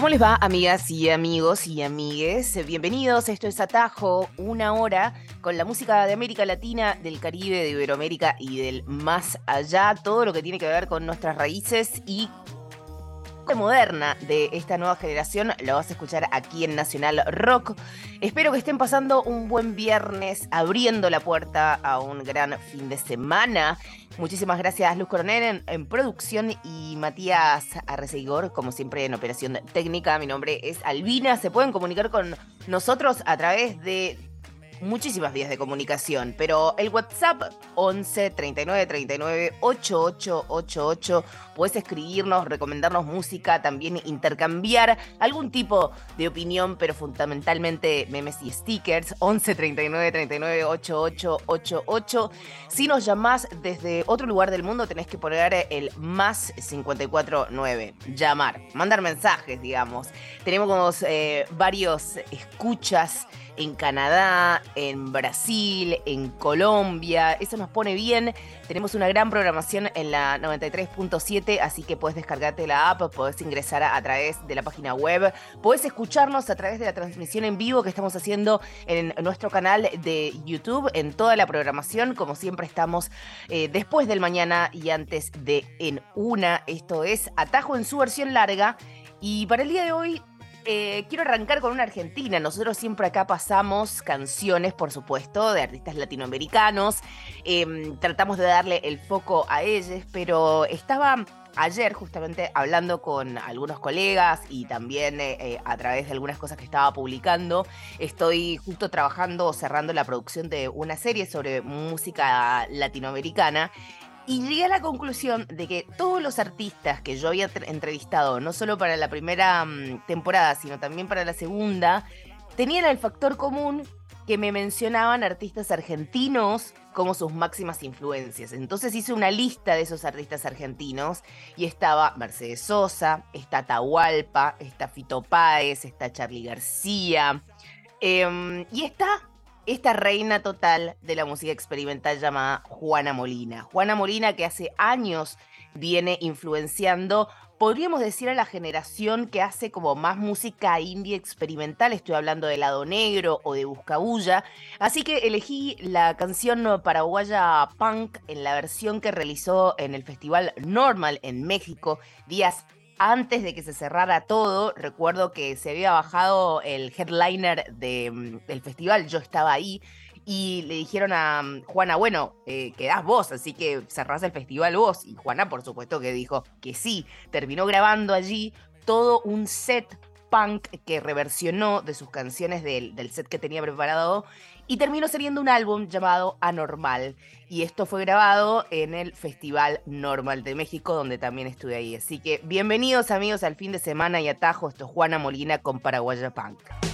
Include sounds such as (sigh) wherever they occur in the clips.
¿Cómo les va, amigas y amigos y amigues? Bienvenidos, esto es Atajo, una hora con la música de América Latina, del Caribe, de Iberoamérica y del más allá, todo lo que tiene que ver con nuestras raíces y moderna de esta nueva generación lo vas a escuchar aquí en Nacional Rock. Espero que estén pasando un buen viernes, abriendo la puerta a un gran fin de semana. Muchísimas gracias Luz Coronel en, producción y Matías Arrecegor, como siempre en operación técnica. Mi nombre es Albina. Se pueden comunicar con nosotros a través de muchísimas vías de comunicación, pero el WhatsApp 11 39 39 8888. Puedes escribirnos, recomendarnos música, también intercambiar algún tipo de opinión, pero fundamentalmente memes y stickers. 11 39 39 8888. Si nos llamás desde otro lugar del mundo, tenés que poner el más 549. Llamar, mandar mensajes, digamos. Tenemos eh, varios escuchas en Canadá, en Brasil, en Colombia. Eso nos pone bien. Tenemos una gran programación en la 93.7, así que puedes descargarte la app, puedes ingresar a, través de la página web, puedes escucharnos a través de la transmisión en vivo que estamos haciendo en nuestro canal de YouTube, en toda la programación, como siempre estamos eh, después del mañana y antes de en una. Esto es Atajo en su versión larga. Y para el día de hoy eh, quiero arrancar con una argentina. Nosotros siempre acá pasamos canciones, por supuesto, de artistas latinoamericanos. Eh, tratamos de darle el foco a ellos, pero estaba ayer justamente hablando con algunos colegas y también eh, eh, a través de algunas cosas que estaba publicando. Estoy justo trabajando, cerrando la producción de una serie sobre música latinoamericana y llegué a la conclusión de que todos los artistas que yo había entrevistado, no solo para la primera um, temporada, sino también para la segunda, tenían el factor común que me mencionaban artistas argentinos como sus máximas influencias. Entonces hice una lista de esos artistas argentinos y estaba Mercedes Sosa, está Tahualpa, está Fito Páez, está Charlie García eh, y está esta reina total de la música experimental llamada Juana Molina. Juana Molina que hace años viene influenciando, podríamos decir, a la generación que hace como más música indie experimental. Estoy hablando de Lado Negro o de Buscabulla. Así que elegí la canción paraguaya Punk en la versión que realizó en el Festival Normal en México días antes de que se cerrara todo, recuerdo que se había bajado el headliner de, mm, del festival, yo estaba ahí, y le dijeron a mm, Juana, bueno, eh, quedás vos, así que cerrás el festival vos. Y Juana, por supuesto, que dijo que sí, terminó grabando allí todo un set punk que reversionó de sus canciones del, del set que tenía preparado y terminó saliendo un álbum llamado Anormal. Y esto fue grabado en el Festival Normal de México, donde también estuve ahí. Así que bienvenidos amigos al fin de semana y atajo. Esto es Juana Molina con Paraguaya Punk.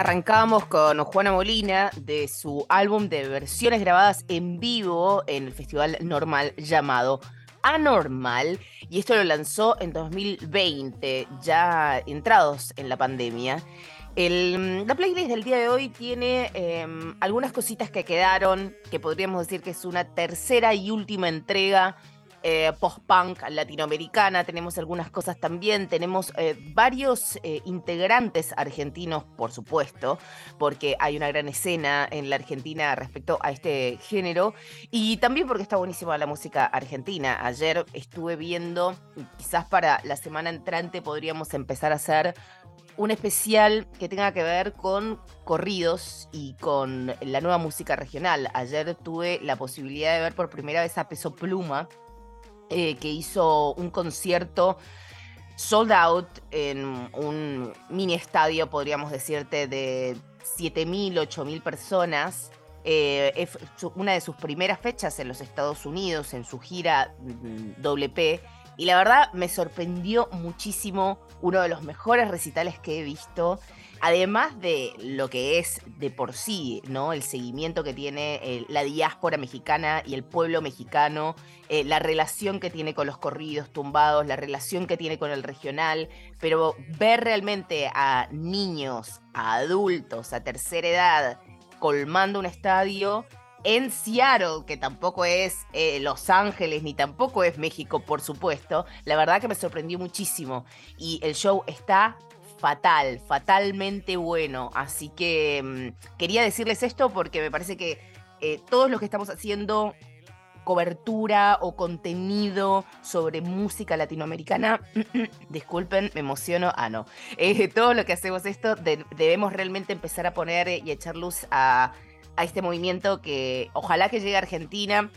Arrancamos con Juana Molina de su álbum de versiones grabadas en vivo en el festival normal llamado Anormal y esto lo lanzó en 2020, ya entrados en la pandemia. El, la playlist del día de hoy tiene em, algunas cositas que quedaron, que podríamos decir que es una tercera y última entrega eh, post-punk latinoamericana. Tenemos algunas cosas también. Tenemos eh, varios eh, integrantes argentinos, por supuesto, porque hay una gran escena en la Argentina respecto a este género. Y también porque está buenísima la música argentina. Ayer estuve viendo, quizás para la semana entrante podríamos empezar a hacer un especial que tenga que ver con corridos y con la nueva música regional. Ayer tuve la posibilidad de ver por primera vez a Peso Pluma, eh, que hizo un concierto sold out en un mini estadio, podríamos decirte, de 7.000, 8.000 personas. Eh, es una de sus primeras fechas en los Estados Unidos, en su gira WP. Y la verdad me sorprendió muchísimo, uno de los mejores recitales que he visto. Además de lo que es de por sí, ¿no? El seguimiento que tiene eh, la diáspora mexicana y el pueblo mexicano, eh, la relación que tiene con los corridos tumbados, la relación que tiene con el regional, pero ver realmente a niños, a adultos, a tercera edad, colmando un estadio en Seattle, que tampoco es eh, Los Ángeles ni tampoco es México, por supuesto, la verdad que me sorprendió muchísimo. Y el show está fatal, fatalmente bueno. Así que mm, quería decirles esto porque me parece que eh, todos los que estamos haciendo cobertura o contenido sobre música latinoamericana, (clears throat) disculpen, me emociono, ah no, eh, (laughs) todo lo que hacemos esto debemos realmente empezar a poner y echar luz a a este movimiento que ojalá que llegue a Argentina.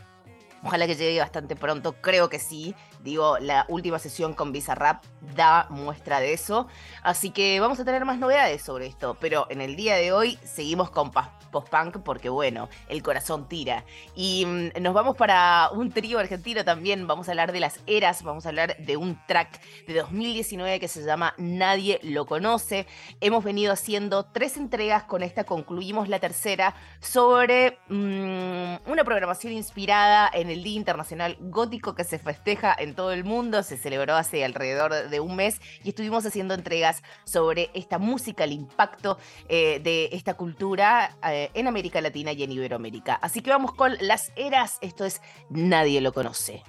Ojalá que llegue bastante pronto, creo que sí. Digo, la última sesión con Bizarrap da muestra de eso. Así que vamos a tener más novedades sobre esto. Pero en el día de hoy seguimos con post-punk porque, bueno, el corazón tira. Y mm, nos vamos para un trío argentino también. Vamos a hablar de las eras. Vamos a hablar de un track de 2019 que se llama Nadie lo conoce. Hemos venido haciendo tres entregas. Con esta concluimos la tercera sobre mm, una programación inspirada en el Día Internacional Gótico que se festeja en todo el mundo, se celebró hace alrededor de un mes y estuvimos haciendo entregas sobre esta música, el impacto eh, de esta cultura eh, en América Latina y en Iberoamérica. Así que vamos con las eras, esto es Nadie lo conoce.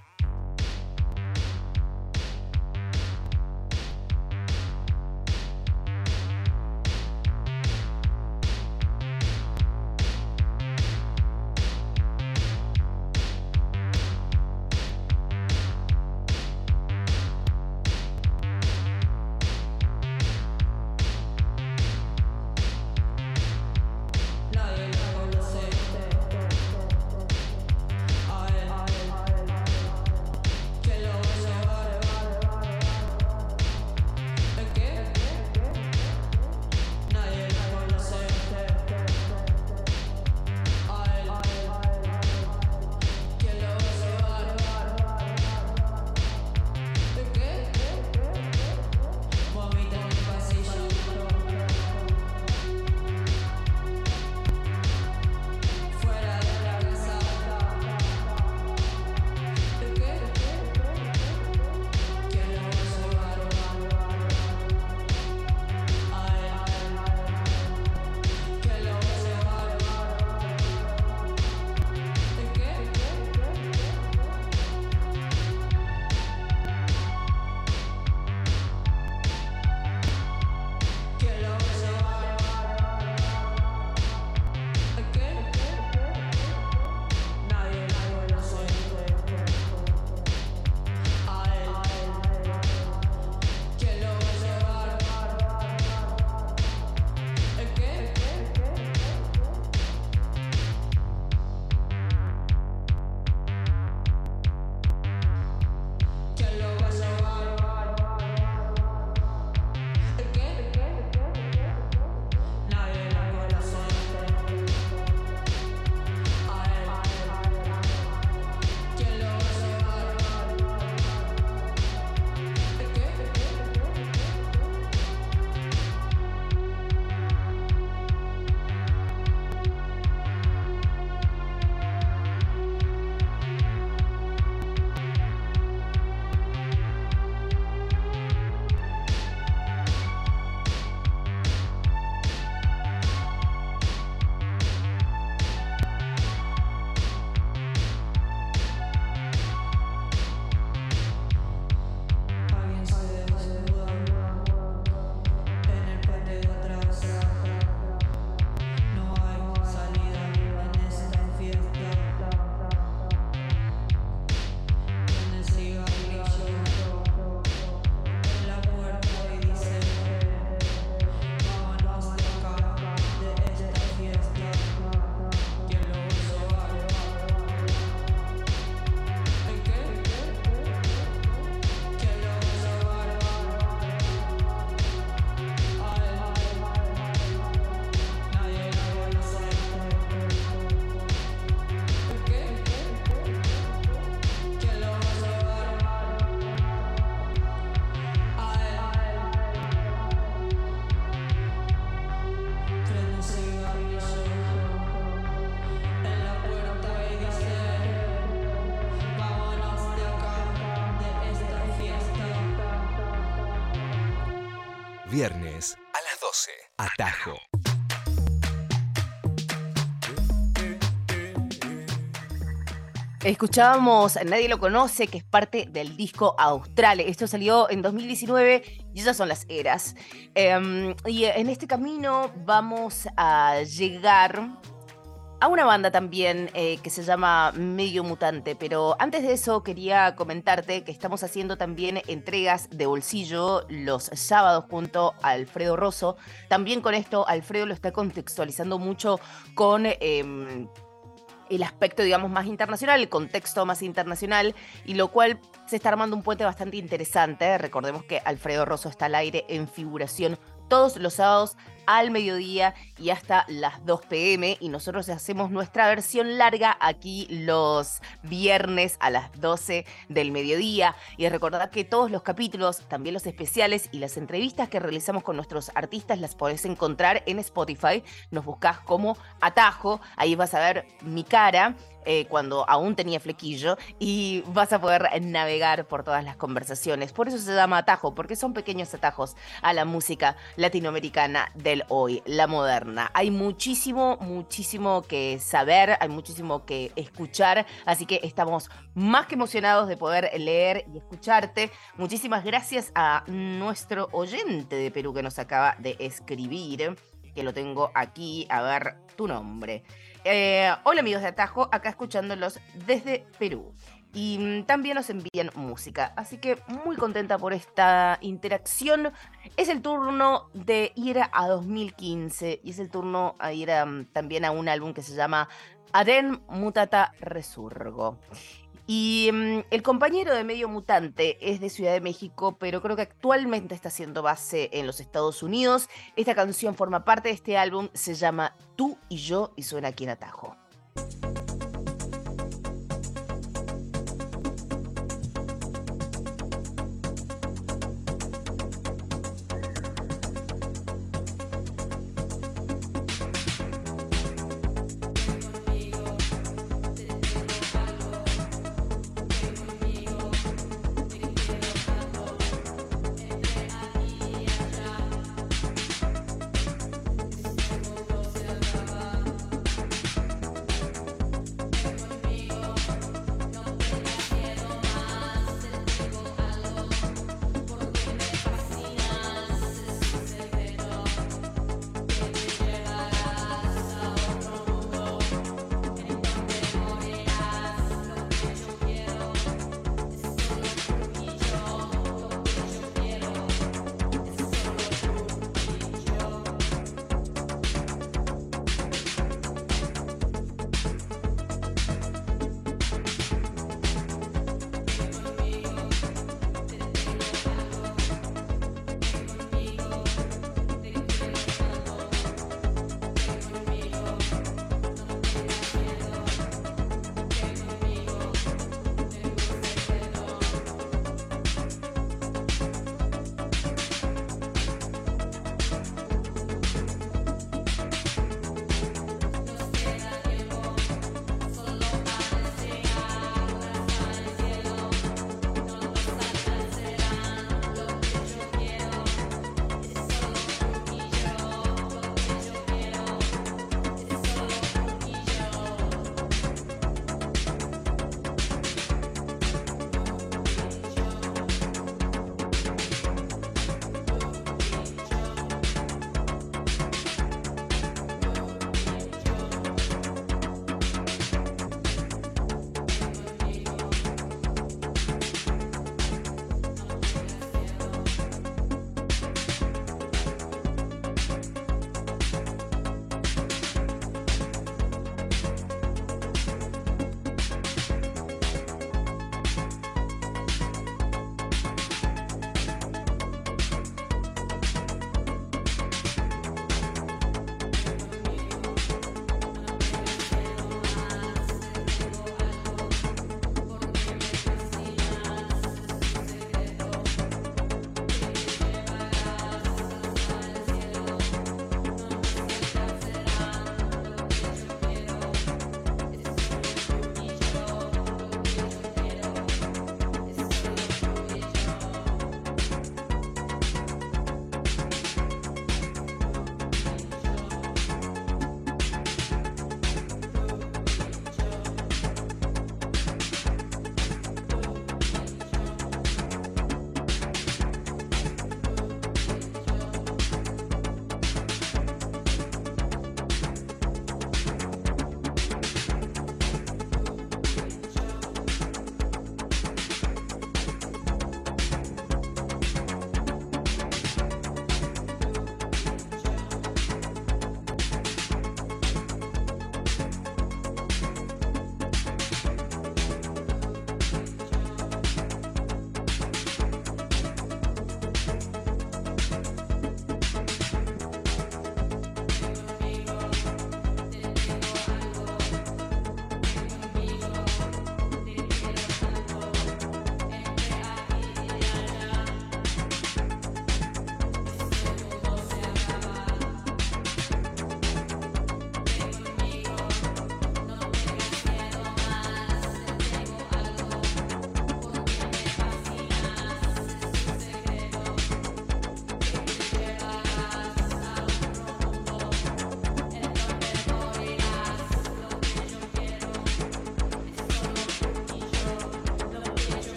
12. Atajo. Escuchábamos Nadie lo conoce, que es parte del disco Austral. Esto salió en 2019 y esas son las eras. Em, y en este camino vamos a llegar a una banda también eh, que se llama Medio Mutante, pero antes de eso quería comentarte que estamos haciendo también entregas de bolsillo los sábados junto a Alfredo Rosso. También con esto Alfredo lo está contextualizando mucho con... Em, el aspecto, digamos, más internacional, el contexto más internacional, y lo cual se está armando un puente bastante interesante. Recordemos que Alfredo Rosso está al aire en figuración todos los sábados al mediodía y hasta las 2 pm y nosotros hacemos nuestra versión larga aquí los viernes a las 12 del mediodía. Y recordad que todos los capítulos, también los especiales y las entrevistas que realizamos con nuestros artistas las podés encontrar en Spotify, nos buscas como atajo, ahí vas a ver mi cara eh, cuando aún tenía flequillo y vas a poder navegar por todas las conversaciones. Por eso se llama atajo, porque son pequeños atajos a la música latinoamericana del hoy, la moderna. Hay muchísimo, muchísimo que saber, hay muchísimo que escuchar, así que estamos más que emocionados de poder leer y escucharte. Muchísimas gracias a nuestro oyente de Perú que nos acaba de escribir, que lo tengo aquí, a ver tu nombre. Eh, hola amigos de Atajo, acá escuchándolos desde Perú. Y mm, también nos envían música. Así que muy contenta por esta interacción. Es el turno de ir a 2015 y es el turno a ir mm, también a un álbum que se llama Aden Mutata Resurgo. Y mm, el compañero de Medio Mutante es de Ciudad de México, pero creo que actualmente está haciendo base en los Estados Unidos. Esta canción forma parte de este álbum, se llama Tú y yo y suena aquí en Atajo.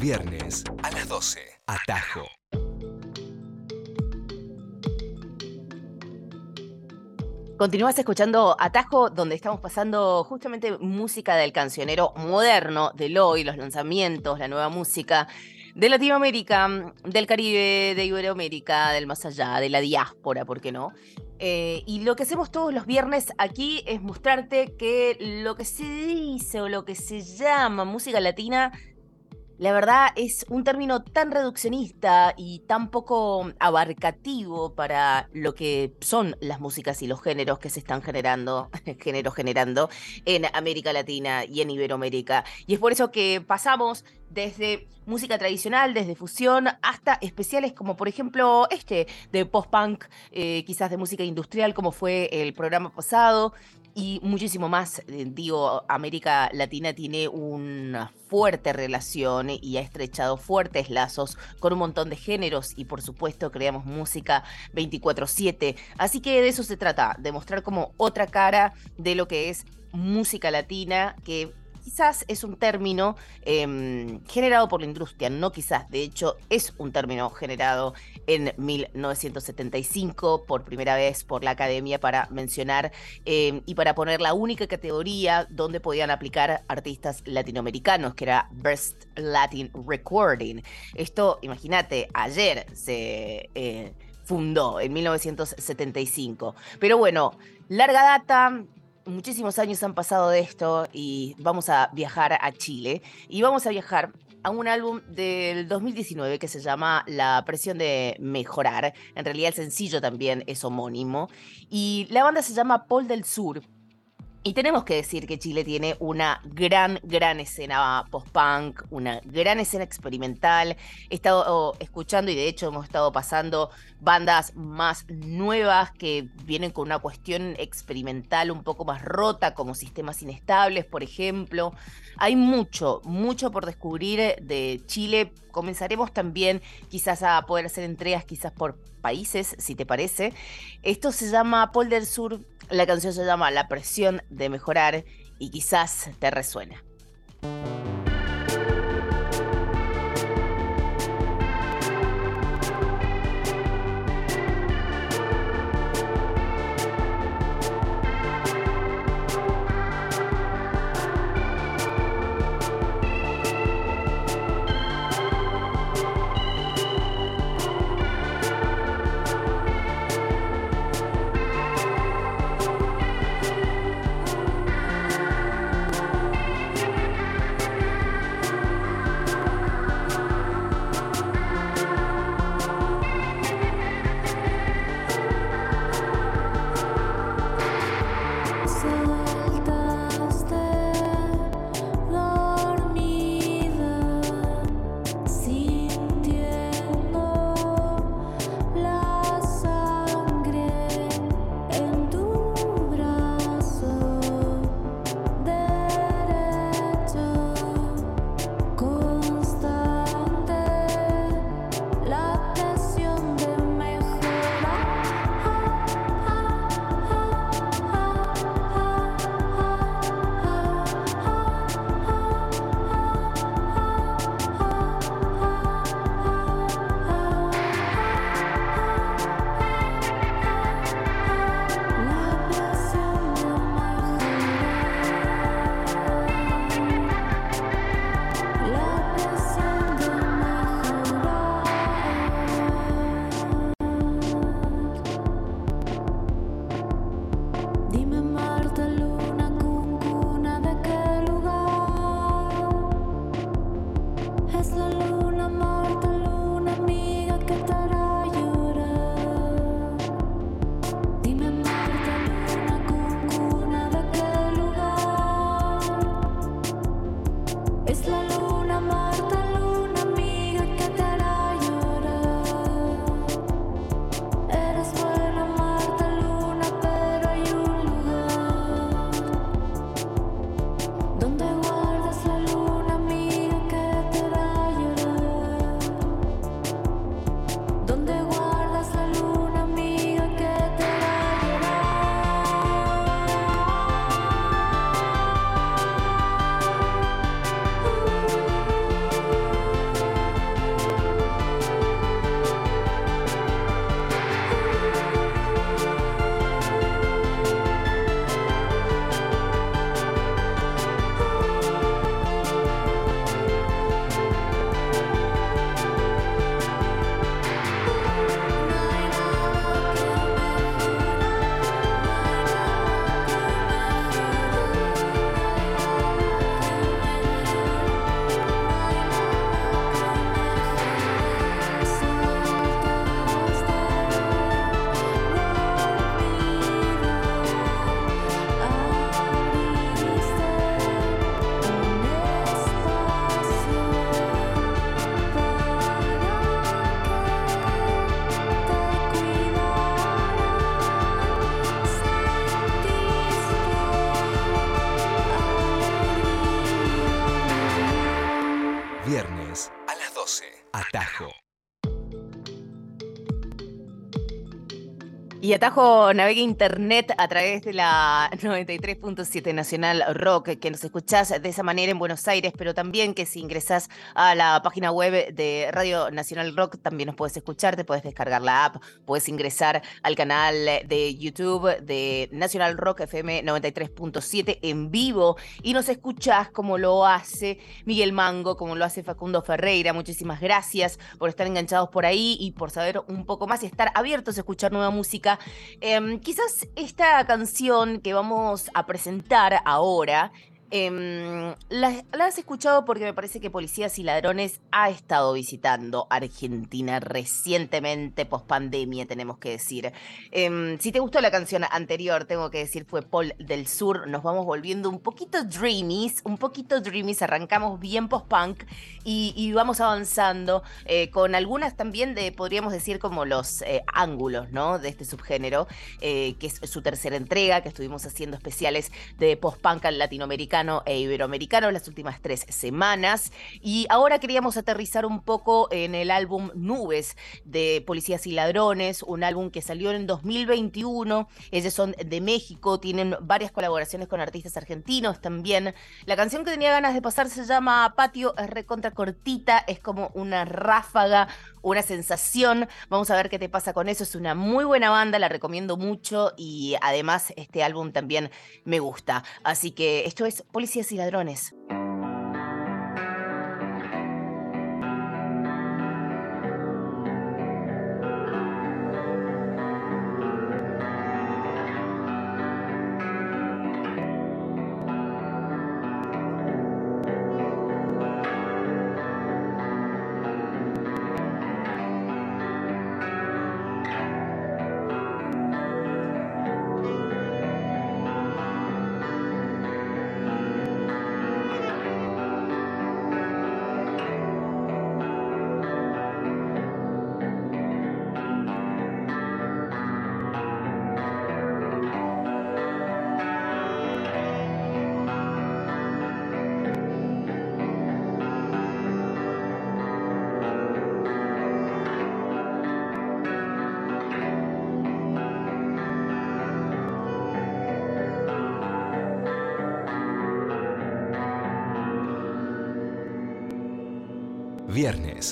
Viernes a las 12. Atajo. Continúas escuchando Atajo, donde estamos pasando justamente música del cancionero moderno, del hoy, los lanzamientos, la nueva música de Latinoamérica, del Caribe, de Iberoamérica, del más allá, de la diáspora, ¿por qué no? Eh, y lo que hacemos todos los viernes aquí es mostrarte que lo que se dice o lo que se llama música latina la verdad es un término tan reduccionista y tan poco abarcativo para lo que son las músicas y los géneros que se están generando, (laughs) géneros generando en América Latina y en Iberoamérica. Y es por eso que pasamos desde música tradicional, desde fusión, hasta especiales como por ejemplo este de post-punk, eh, quizás de música industrial como fue el programa pasado, y muchísimo más. Eh, digo, América Latina tiene una fuerte relación y ha estrechado fuertes lazos con un montón de géneros y por supuesto creamos música 24/7. Así que de eso se trata, de mostrar como otra cara de lo que es música latina que quizás es un término em, generado por la industria, no quizás, de hecho es un término generado en 1975 por primera vez por la academia para mencionar em, y para poner la única categoría donde podían aplicar artistas latinoamericanos, que era Best Latin Recording. Esto, imagínate, ayer se... Eh, fundó en 1975. Pero bueno, larga data, muchísimos años han pasado de esto y vamos a viajar a Chile y vamos a viajar a un álbum del 2019 que se llama La presión de mejorar. En realidad el sencillo también es homónimo y la banda se llama Paul del Sur y tenemos que decir que Chile tiene una gran, gran escena post-punk, una gran escena experimental. He estado escuchando y de hecho hemos estado pasando bandas más nuevas que vienen con una cuestión experimental un poco más rota, como sistemas inestables, por ejemplo. Hay mucho, mucho por descubrir de Chile. Comenzaremos también quizás a poder hacer entregas quizás por países, si te parece. Esto se llama Pol del Sur la canción se llama La presión de mejorar y quizás te resuena. Y Atajo navega internet a través de la 93.7 Nacional Rock, que nos escuchás de esa manera en Buenos Aires, pero también que si ingresás a la página web de Radio Nacional Rock, también nos puedes escuchar, te puedes descargar la app, puedes ingresar al canal de YouTube de Nacional Rock FM 93.7 en vivo y nos escuchás como lo hace Miguel Mango, como lo hace Facundo Ferreira. Muchísimas gracias por estar enganchados por ahí y por saber un poco más y estar abiertos a escuchar nueva música Em, quizás esta canción que vamos a presentar ahora Em, la, has escuchado porque me parece que Policías y Ladrones ha estado visitando Argentina recientemente, post pandemia, tenemos que decir. Em, si te gustó la canción anterior, tengo que decir, fue Paul del Sur. Nos vamos volviendo un poquito dreamies, un poquito dreamies. Arrancamos bien post-punk y, vamos avanzando eh, con algunas también de, podríamos decir, como los eh, ángulos, ¿no? De este subgénero, eh, que es su tercera entrega, que estuvimos haciendo especiales de post-punk latinoamericano e iberoamericano las últimas tres semanas. Y ahora queríamos aterrizar un poco en el álbum Nubes de Policías y Ladrones, un álbum que salió en 2021. Ellos son de México, tienen varias colaboraciones con artistas argentinos también. La canción que tenía ganas de pasar se llama Patio, es recontra cortita, es como una ráfaga, una sensación. Vamos a ver qué te pasa con eso. Es una muy buena banda, la recomiendo mucho y además este álbum también me gusta. Así que esto es Policías y Ladrones.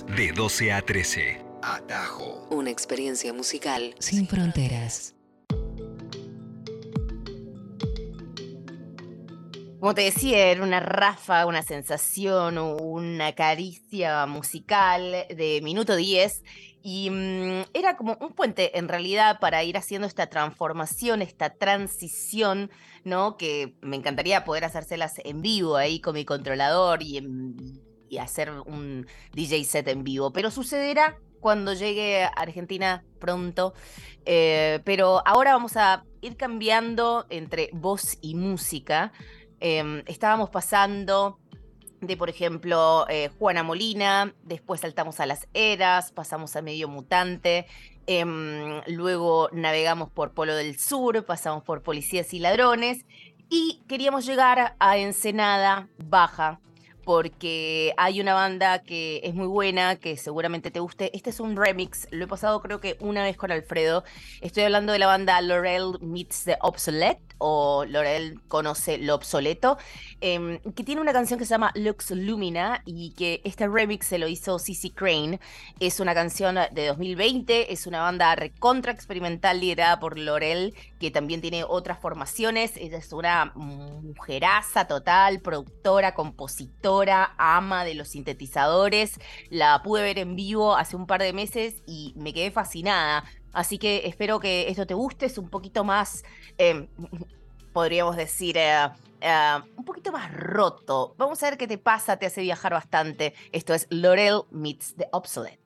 De 12 a 13. Atajo. Una experiencia musical sin fronteras. Como te decía, era una rafa, una sensación, una caricia musical de minuto 10 y mm, era como un puente en realidad para ir haciendo esta transformación, esta transición, ¿no? Que me encantaría poder hacérselas en vivo ahí con mi controlador y en y hacer un DJ set en vivo, pero sucederá cuando llegue a Argentina pronto. Eh, pero ahora vamos a ir cambiando entre voz y música. Em, estábamos pasando de, por ejemplo, eh, Juana Molina, después saltamos a las eras, pasamos a Medio Mutante, em, luego navegamos por Polo del Sur, pasamos por Policías y Ladrones y queríamos llegar a Ensenada Baja, porque hay una banda que es muy buena, que seguramente te guste. Este es un remix, lo he pasado creo que una vez con Alfredo. Estoy hablando de la banda Laurel Meets the Obsolete o Laurel conoce lo obsoleto, em, que tiene una canción que se llama Lux Lumina y que este remix se lo hizo CC Crane. Es una canción de 2020, es una banda recontra experimental liderada por Laurel, que también tiene otras formaciones. Ella es una mujeraza total, productora, compositora, ama de los sintetizadores. La pude ver en vivo hace un par de meses y me quedé fascinada. Así que espero que esto te guste, es un poquito más, em, (laughs) podríamos decir, eh, eh, un poquito más roto. Vamos a ver qué te pasa, te hace viajar bastante. Esto es Laurel Meets the Obsolete.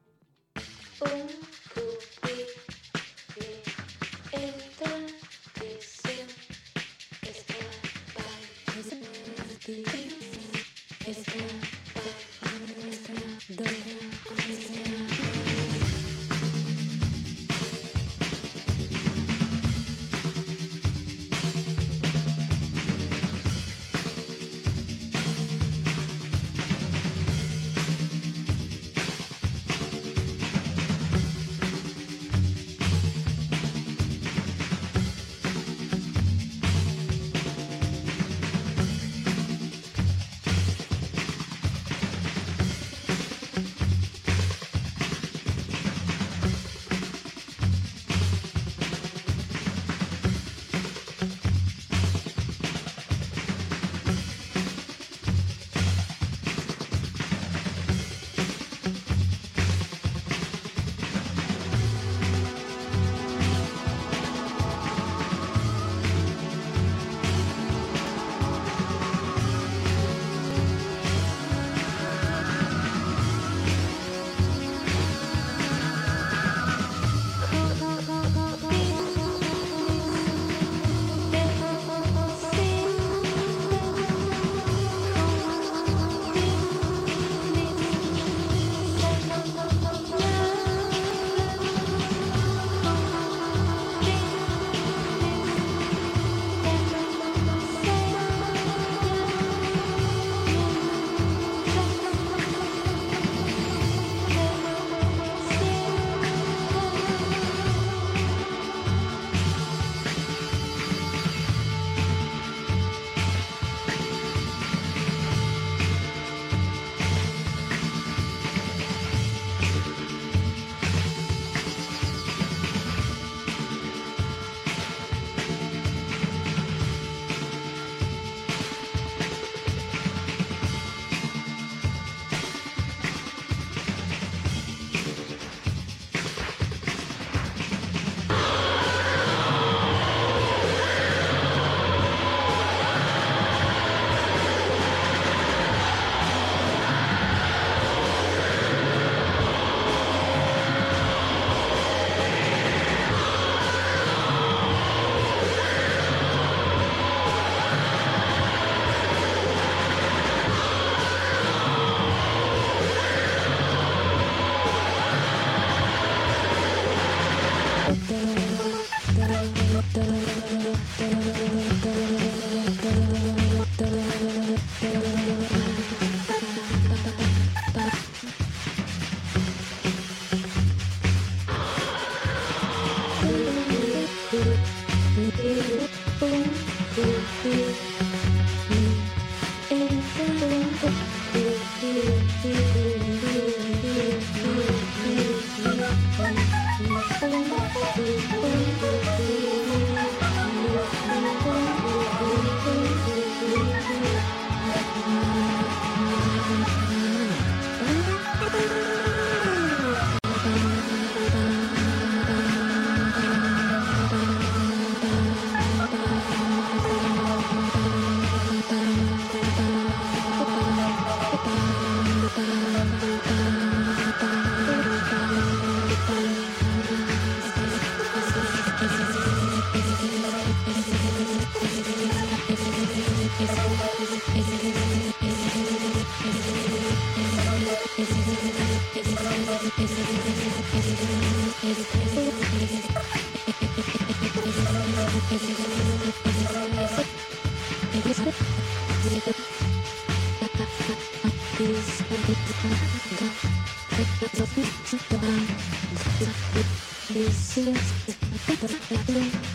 Viernes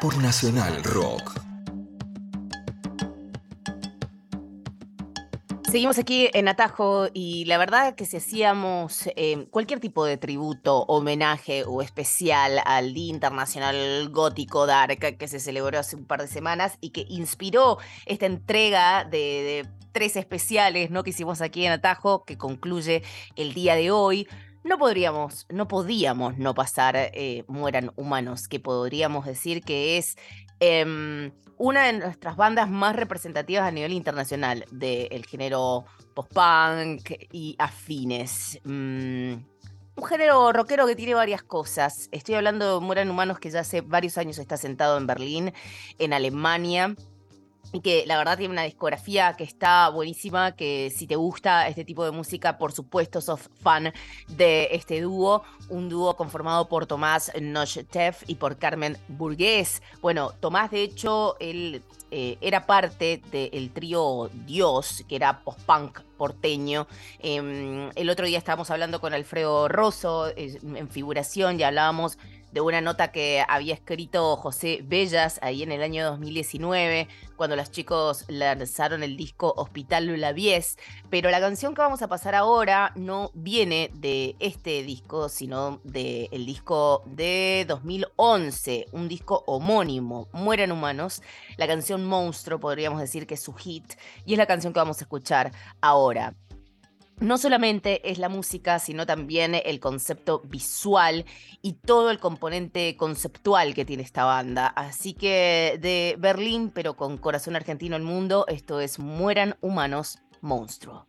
Por Nacional Rock. Seguimos aquí en Atajo y la verdad que si hacíamos eh, cualquier tipo de tributo, homenaje o especial al Día Internacional Gótico Dark que se celebró hace un par de semanas y que inspiró esta entrega de, tres especiales ¿no? que hicimos aquí en Atajo que concluye el día de hoy, no podríamos, no podíamos no pasar eh, Mueran Humanos, que podríamos decir que es em, una de nuestras bandas más representativas a nivel internacional del género post-punk y afines. Mm, un género rockero que tiene varias cosas. Estoy hablando de Mueran Humanos, que ya hace varios años está sentado en Berlín, en Alemania y que la verdad tiene una discografía que está buenísima, que si te gusta este tipo de música, por supuesto sos fan de este dúo, un dúo conformado por Tomás Nochetev y por Carmen Burgués. Bueno, Tomás de hecho, él eh, era parte del trío Dios, que era post-punk porteño. Em, el otro día estábamos hablando con Alfredo Rosso en figuración y hablábamos de una nota que había escrito José Bellas ahí en el año 2019, cuando los chicos lanzaron el disco Hospital Lavies. Pero la canción que vamos a pasar ahora no viene de este disco, sino del disco de 2011, un disco homónimo, Mueran Humanos. La canción Monstruo, podríamos decir que es su hit, y es la canción que vamos a escuchar ahora no solamente es la música, sino también el concepto visual y todo el componente conceptual que tiene esta banda. Así que de Berlín, pero con corazón argentino el mundo, esto es Mueran Humanos Monstruo.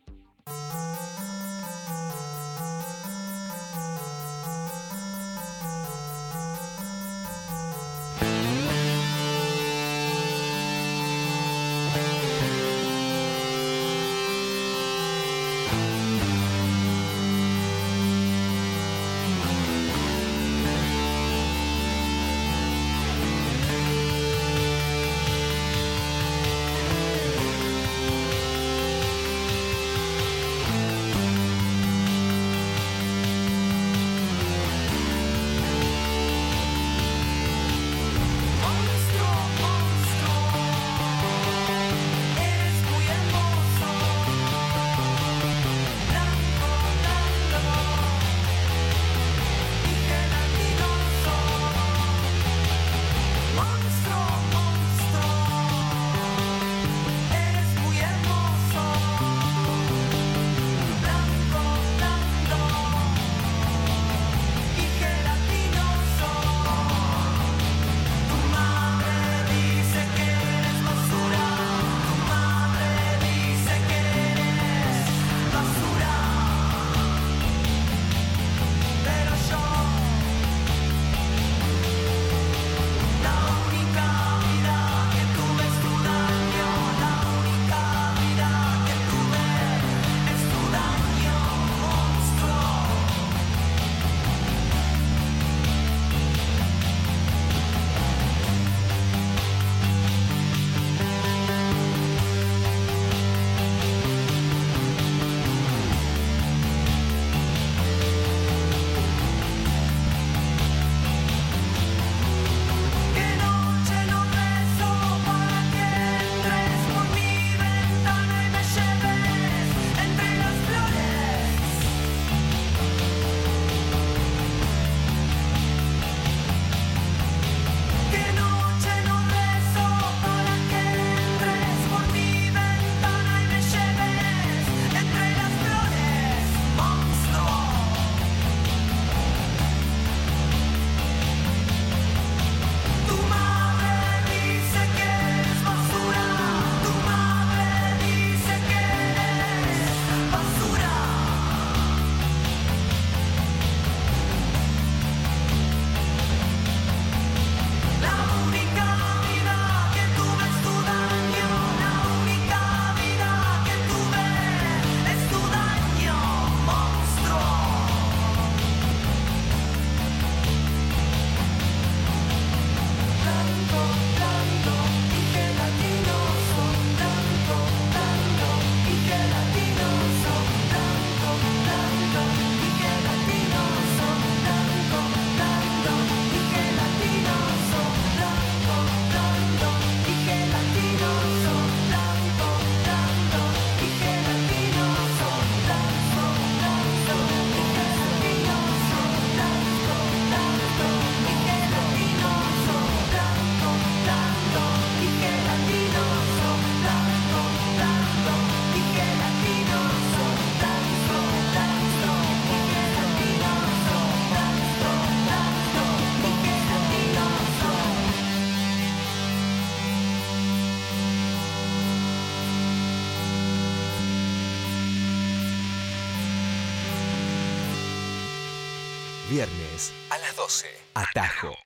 A las 12. Atajo.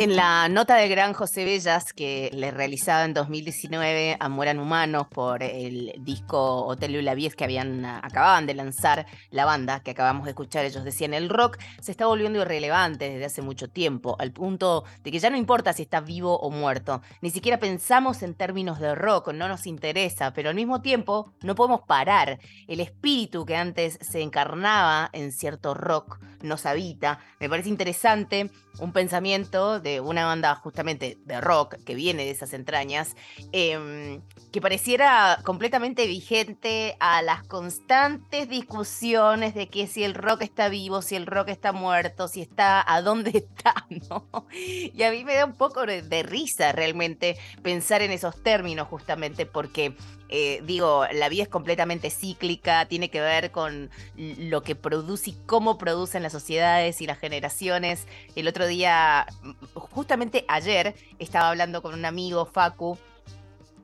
En la nota de gran José Bellas que le realizaba en 2019 a Mueran Humanos por el disco Hotel y la Viez que habían acababan de lanzar la banda que acabamos de escuchar, ellos decían el rock se está volviendo irrelevante desde hace mucho tiempo, al punto de que ya no importa si está vivo o muerto, ni siquiera pensamos en términos de rock, no nos interesa, pero al mismo tiempo no podemos parar. El espíritu que antes se encarnaba en cierto rock nos habita. Me parece interesante un pensamiento de una banda justamente de rock que viene de esas entrañas, em, que pareciera completamente vigente a las constantes discusiones de que si el rock está vivo, si el rock está muerto, si está, a dónde (laughs) está, ¿no? Y a mí me da un poco de risa realmente pensar en esos términos justamente porque eh, digo, la vida es completamente cíclica, tiene que ver con lo que produce y cómo producen las sociedades y las generaciones. El otro día, mm, justamente ayer, estaba hablando con un amigo, Facu,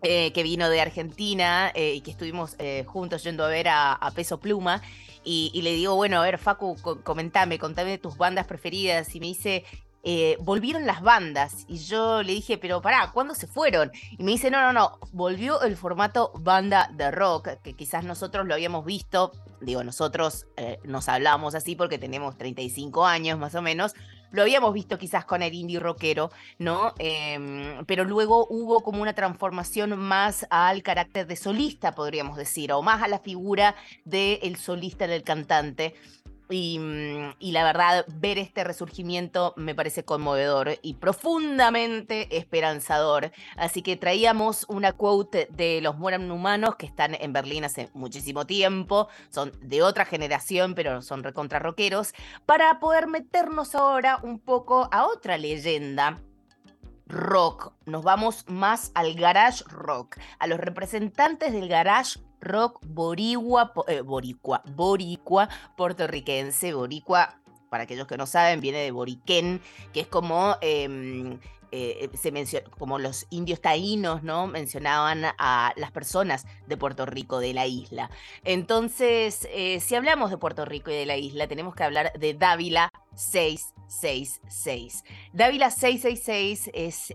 eh, que vino de Argentina eh, y que estuvimos juntos yendo a ver a, Peso Pluma. Y, le digo, bueno, a ver, Facu, comentame, contame tus bandas preferidas. Y me dice, eh, volvieron las bandas. Y yo le dije, pero pará, ¿cuándo se fueron? Y me dice, no, no, no, volvió el formato banda de rock, que quizás nosotros lo habíamos visto, digo, nosotros eh, nos hablamos así porque tenemos 35 años más o menos, lo habíamos visto quizás con el indie rockero, ¿no? Em, pero luego hubo como una transformación más al carácter de solista, podríamos decir, o más a la figura del solista del cantante. Mm, y, la verdad, ver este resurgimiento me parece conmovedor y profundamente esperanzador. Así que traíamos una quote de los Mueran Humanos que están en Berlín hace muchísimo tiempo, son de otra generación, pero son recontra rockeros, para poder meternos ahora un poco a otra leyenda rock. Nos vamos más al garage rock, a los representantes del garage rock boricua, eh, boricua, boricua puertorriquense, boricua, para aquellos que no saben, viene de boriquén, que es como... Em, eh, se menciona, como los indios taínos, ¿no? Mencionaban a las personas de Puerto Rico, de la isla. Entonces, eh, si hablamos de Puerto Rico y de la isla, tenemos que hablar de Dávila 666. Dávila 666 es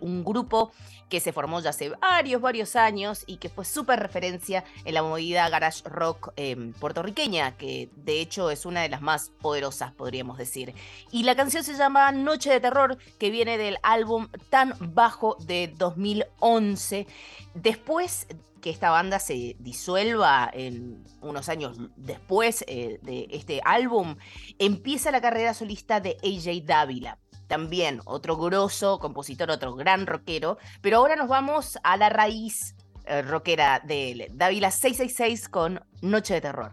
un grupo que se formó ya hace varios, varios años y que fue súper referencia en la movida garage rock em, puertorriqueña, que de hecho es una de las más poderosas, podríamos decir. Y la canción se llama Noche de Terror, que viene del álbum Tan Bajo de 2011. Después que esta banda se disuelva en unos años después eh, de este álbum, empieza la carrera solista de AJ Dávila también otro grosso compositor, otro gran rockero, pero ahora nos vamos a la raíz eh, rockera de Dávila 666 con Noche de Terror.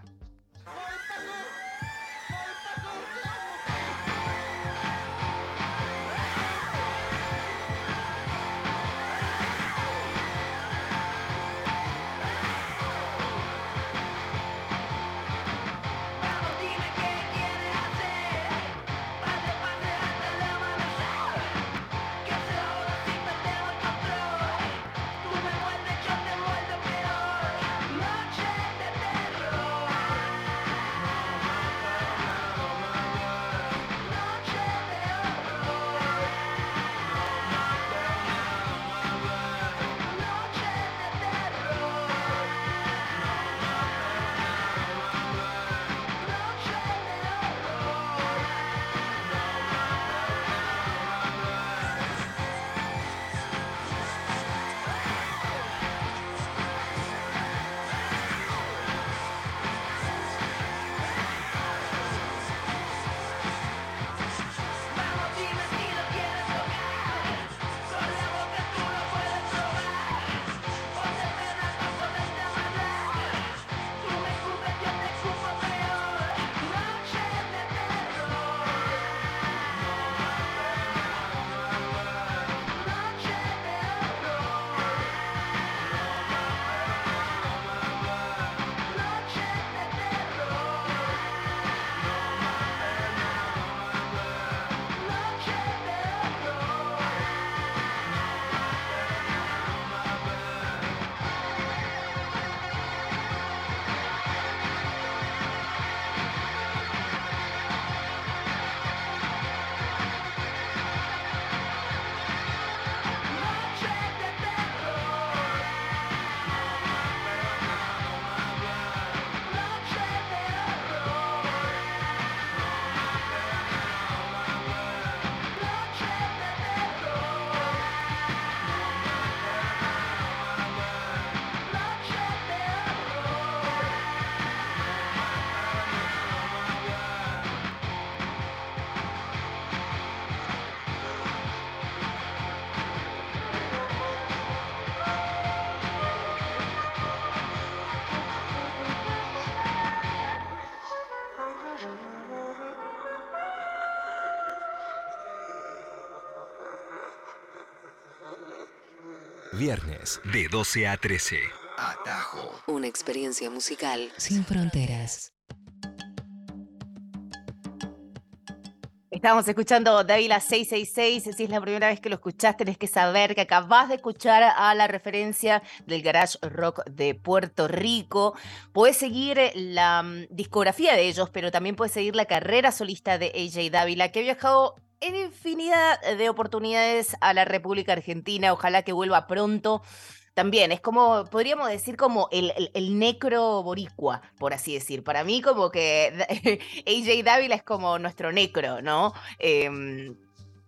Viernes de 12 a 13. Atajo. Una experiencia musical sin fronteras. Estamos escuchando Dávila 666. Si es la primera vez que lo escuchaste, tenés que saber que acabas de escuchar a la referencia del garage rock de Puerto Rico. Puedes seguir la mm, discografía de ellos, pero también puedes seguir la carrera solista de AJ Dávila, que ha viajado en infinidad de oportunidades a la República Argentina. Ojalá que vuelva pronto. También es como, podríamos decir como el, el, necro boricua, por así decir. Para mí como que (laughs) AJ Dávila es como nuestro necro, ¿no? Em,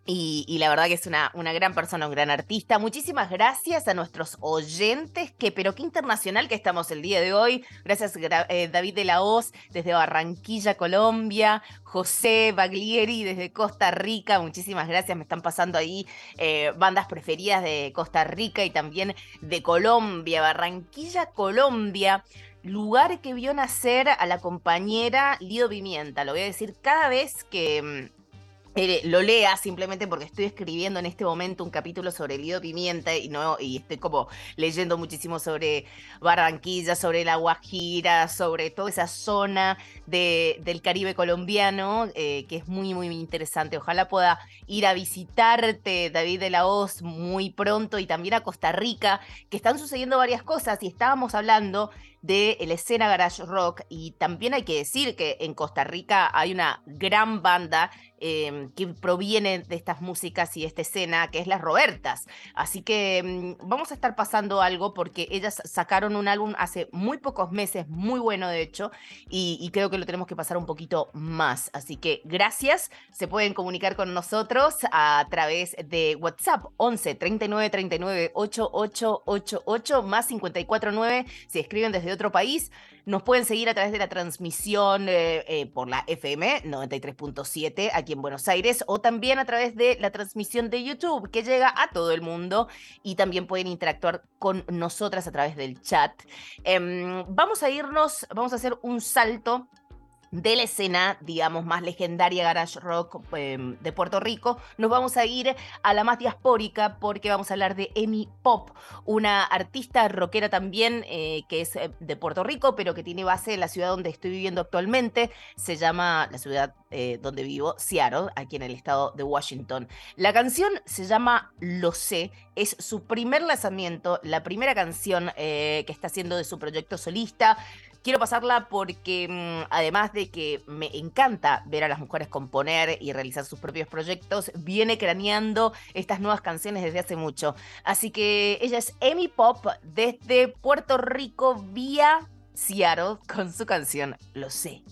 y, la verdad que es una, una, gran persona, un gran artista. Muchísimas gracias a nuestros oyentes, que pero qué internacional que estamos el día de hoy. Gracias eh, David de la Hoz desde Barranquilla, Colombia. José Baglieri desde Costa Rica. Muchísimas gracias. Me están pasando ahí eh, bandas preferidas de Costa Rica y también de Colombia. Barranquilla, Colombia lugar que vio nacer a la compañera Lido Pimienta. Lo voy a decir cada vez que mm, lo lea simplemente porque estoy escribiendo en este momento un capítulo sobre Lido Pimienta y no y estoy como leyendo muchísimo sobre Barranquilla, sobre la Guajira, sobre toda esa zona de, del Caribe colombiano eh, que es muy muy interesante. Ojalá pueda ir a visitarte David de la Hoz muy pronto y también a Costa Rica, que están sucediendo varias cosas y estábamos hablando de la escena garage rock y también hay que decir que en Costa Rica hay una gran banda em, que proviene de estas músicas y esta escena que es Las Robertas. Así que em, vamos a estar pasando algo porque ellas sacaron un álbum hace muy pocos meses, muy bueno de hecho, y, creo que lo tenemos que pasar un poquito más. Así que gracias, se pueden comunicar con nosotros a través de WhatsApp 11 39 39 8888 más 549 si escriben desde otro país. Nos pueden seguir a través de la transmisión eh, eh, por la FM 93.7 aquí en Buenos Aires o también a través de la transmisión de YouTube que llega a todo el mundo y también pueden interactuar con nosotras a través del chat. Em, vamos a irnos, vamos a hacer un salto de la escena, digamos, más legendaria garage rock em, de Puerto Rico, nos vamos a ir a la más diaspórica porque vamos a hablar de Emi Pop, una artista rockera también eh, que es eh, de Puerto Rico, pero que tiene base en la ciudad donde estoy viviendo actualmente. Se llama la ciudad eh, donde vivo, Seattle, aquí en el estado de Washington. La canción se llama Lo sé, es su primer lanzamiento, la primera canción que está haciendo de su proyecto solista. Quiero pasarla porque mm, además de que me encanta ver a las mujeres componer y realizar sus propios proyectos, viene craneando estas nuevas canciones desde hace mucho. Así que ella es Amy Pop desde Puerto Rico vía Seattle con su canción Lo sé.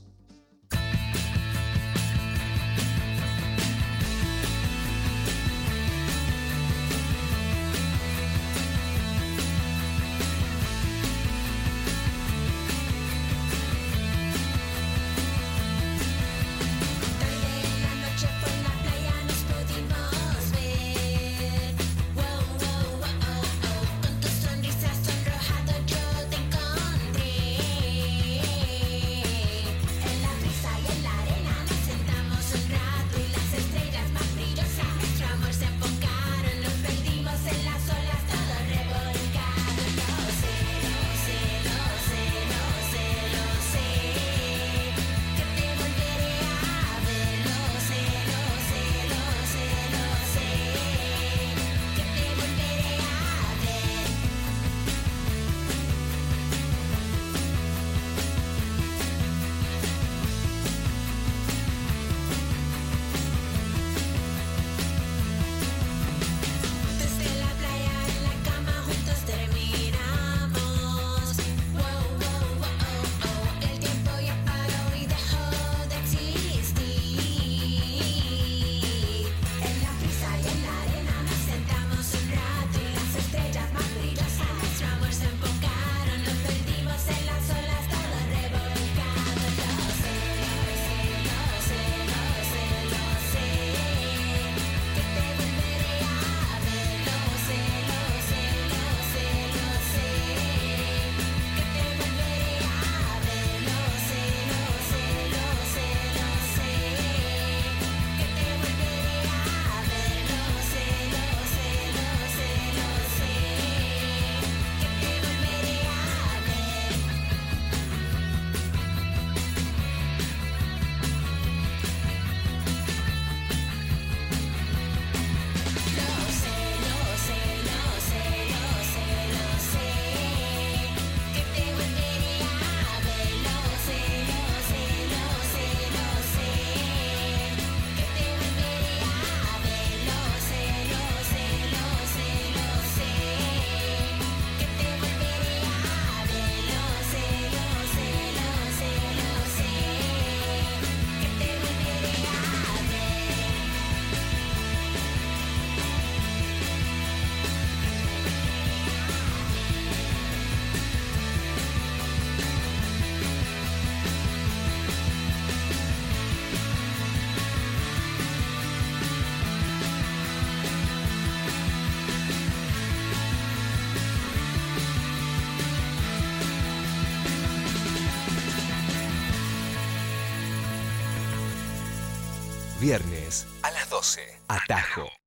Viernes a las 12. Atajo.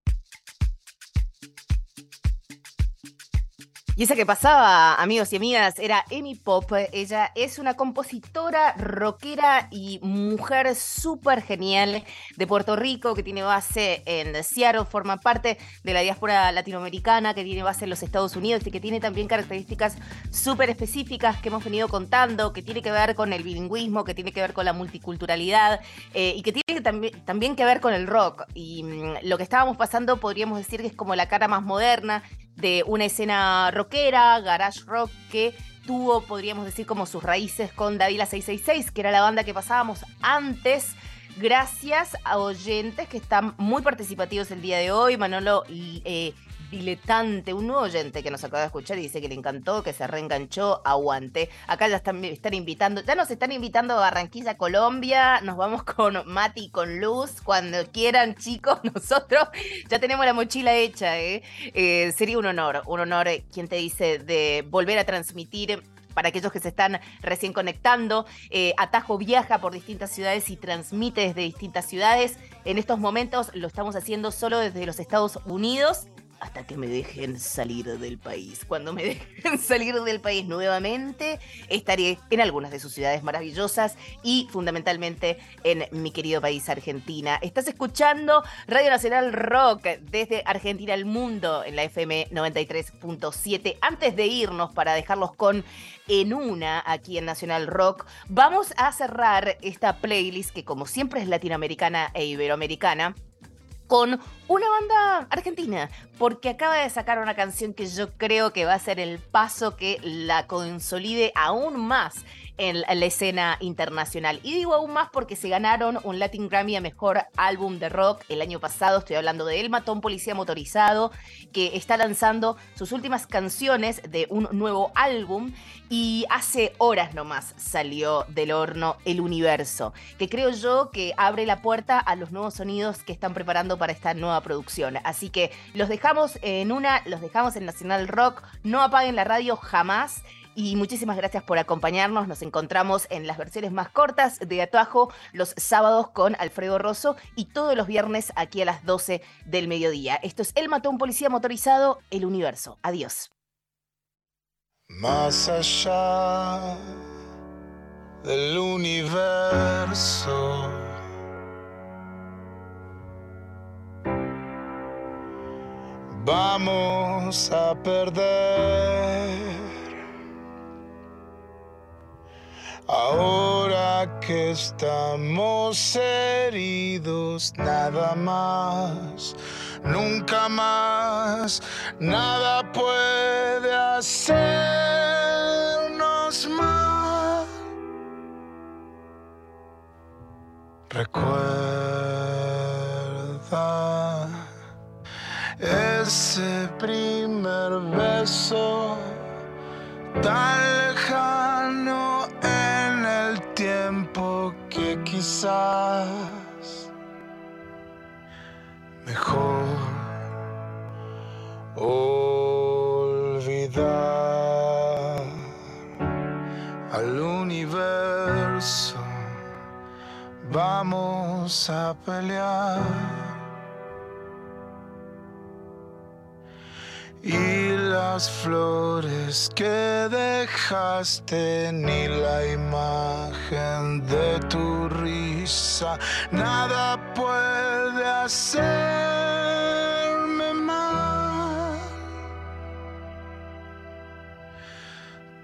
Y esa que pasaba, amigos y amigas, era Amy Pop. Ella es una compositora, rockera y mujer súper genial de Puerto Rico que tiene base en Seattle, forma parte de la diáspora latinoamericana que tiene base en los Estados Unidos y que tiene también características súper específicas que hemos venido contando, que tiene que ver con el bilingüismo, que tiene que ver con la multiculturalidad eh, y que tiene también que ver con el rock. Y mm, lo que estábamos pasando podríamos decir que es como la cara más moderna de una escena rockera, garage rock, que tuvo, podríamos decir, como sus raíces con Davila 666, que era la banda que pasábamos antes. Gracias a oyentes que están muy participativos el día de hoy. Manolo eh, diletante, un nuevo oyente que nos acaba de escuchar y dice que le encantó, que se reenganchó, aguante. Acá ya están, están invitando, ya nos están invitando a Barranquilla, Colombia. Nos vamos con Mati y con Luz. Cuando quieran, chicos, (laughs) nosotros ya tenemos la mochila hecha. ¿eh? Eh, sería un honor, un honor, eh, quien te dice, de volver a transmitir para aquellos que se están recién conectando, Atajo viaja por distintas ciudades y transmite desde distintas ciudades. En estos momentos lo estamos haciendo solo desde los Estados Unidos hasta que me dejen salir del país. Cuando me (laughs) dejen salir del país nuevamente, estaré en algunas de sus ciudades maravillosas y fundamentalmente en mi querido país Argentina. Estás escuchando Radio Nacional Rock desde Argentina al mundo en la FM 93.7. Antes de irnos para dejarlos con en una aquí en Nacional Rock, vamos a cerrar esta playlist que como siempre es latinoamericana e iberoamericana con una banda argentina, porque acaba de sacar una canción que yo creo que va a ser el paso que la consolide aún más en la escena internacional. Y digo aún más porque se ganaron un Latin Grammy a Mejor Álbum de Rock el año pasado. Estoy hablando de El Matón Policía Motorizado, que está lanzando sus últimas canciones de un nuevo álbum. Y hace horas nomás salió del horno El Universo, que creo yo que abre la puerta a los nuevos sonidos que están preparando para esta nueva producción. Así que los dejamos en una, los dejamos en Nacional Rock. No apaguen la radio jamás. Y muchísimas gracias por acompañarnos. Nos encontramos en las versiones más cortas de Atajo los sábados con Alfredo Rosso y todos los viernes aquí a las 12 del mediodía. Esto es El Mató un Policía Motorizado, El Universo. Adiós. Más allá del universo. Vamos a perder Ahora que estamos heridos, nada más, nunca más, nada puede hacernos mal. Recuerda ese primer beso mejor olvidar al universo. Vamos a pelear. Y las flores que dejaste ni la imagen de tu risa nada puede hacerme mal.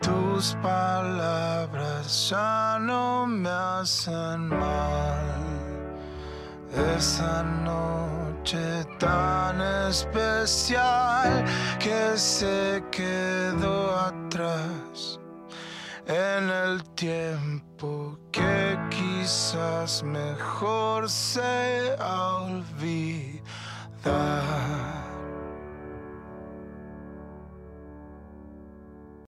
Tus palabras ya no me hacen mal. Esa noche tan especial que se quedó atrás en el tiempo que quizás mejor se olvidar.